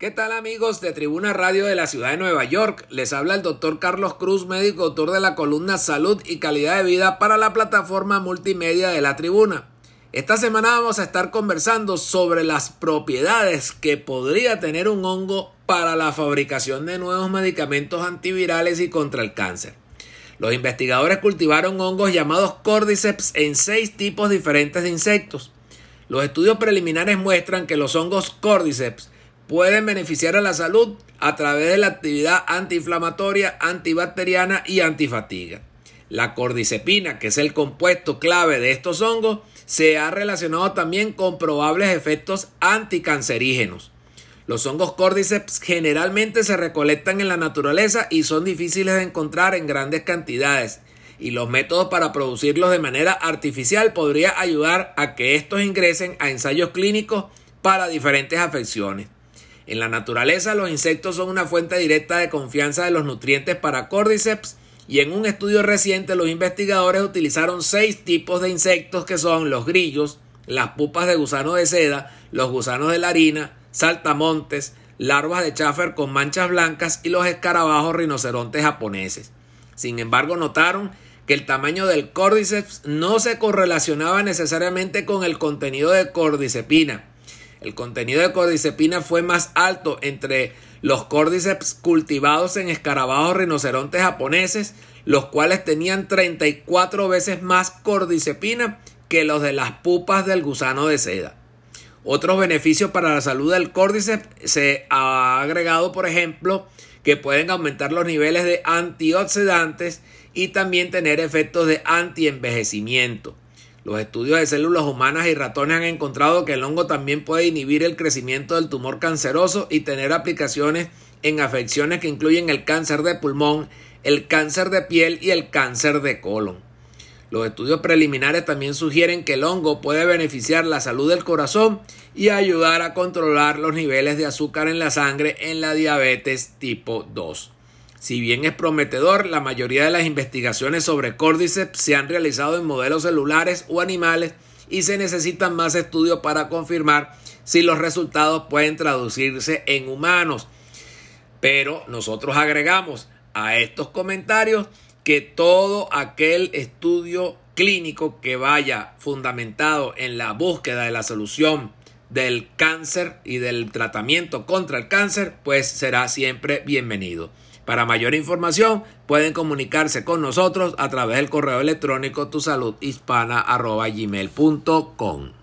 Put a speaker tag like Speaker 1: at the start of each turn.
Speaker 1: ¿Qué tal amigos de Tribuna Radio de la Ciudad de Nueva York? Les habla el doctor Carlos Cruz, médico autor de la columna Salud y Calidad de Vida para la plataforma multimedia de la Tribuna. Esta semana vamos a estar conversando sobre las propiedades que podría tener un hongo para la fabricación de nuevos medicamentos antivirales y contra el cáncer. Los investigadores cultivaron hongos llamados cordyceps en seis tipos diferentes de insectos. Los estudios preliminares muestran que los hongos cordyceps pueden beneficiar a la salud a través de la actividad antiinflamatoria, antibacteriana y antifatiga. La cordycepina, que es el compuesto clave de estos hongos, se ha relacionado también con probables efectos anticancerígenos. Los hongos cordyceps generalmente se recolectan en la naturaleza y son difíciles de encontrar en grandes cantidades, y los métodos para producirlos de manera artificial podría ayudar a que estos ingresen a ensayos clínicos para diferentes afecciones. En la naturaleza, los insectos son una fuente directa de confianza de los nutrientes para Cordyceps y en un estudio reciente los investigadores utilizaron seis tipos de insectos que son los grillos, las pupas de gusano de seda, los gusanos de la harina, saltamontes, larvas de chafer con manchas blancas y los escarabajos rinocerontes japoneses. Sin embargo, notaron que el tamaño del Cordyceps no se correlacionaba necesariamente con el contenido de cordycepina. El contenido de cordycepina fue más alto entre los cordyceps cultivados en escarabajos rinocerontes japoneses, los cuales tenían 34 veces más cordycepina que los de las pupas del gusano de seda. Otros beneficios para la salud del cordyceps se ha agregado, por ejemplo, que pueden aumentar los niveles de antioxidantes y también tener efectos de antienvejecimiento. Los estudios de células humanas y ratones han encontrado que el hongo también puede inhibir el crecimiento del tumor canceroso y tener aplicaciones en afecciones que incluyen el cáncer de pulmón, el cáncer de piel y el cáncer de colon. Los estudios preliminares también sugieren que el hongo puede beneficiar la salud del corazón y ayudar a controlar los niveles de azúcar en la sangre en la diabetes tipo 2. Si bien es prometedor, la mayoría de las investigaciones sobre Cordyceps se han realizado en modelos celulares o animales y se necesitan más estudios para confirmar si los resultados pueden traducirse en humanos. Pero nosotros agregamos a estos comentarios que todo aquel estudio clínico que vaya fundamentado en la búsqueda de la solución del cáncer y del tratamiento contra el cáncer, pues será siempre bienvenido. Para mayor información pueden comunicarse con nosotros a través del correo electrónico tusaludhispana.gmail.com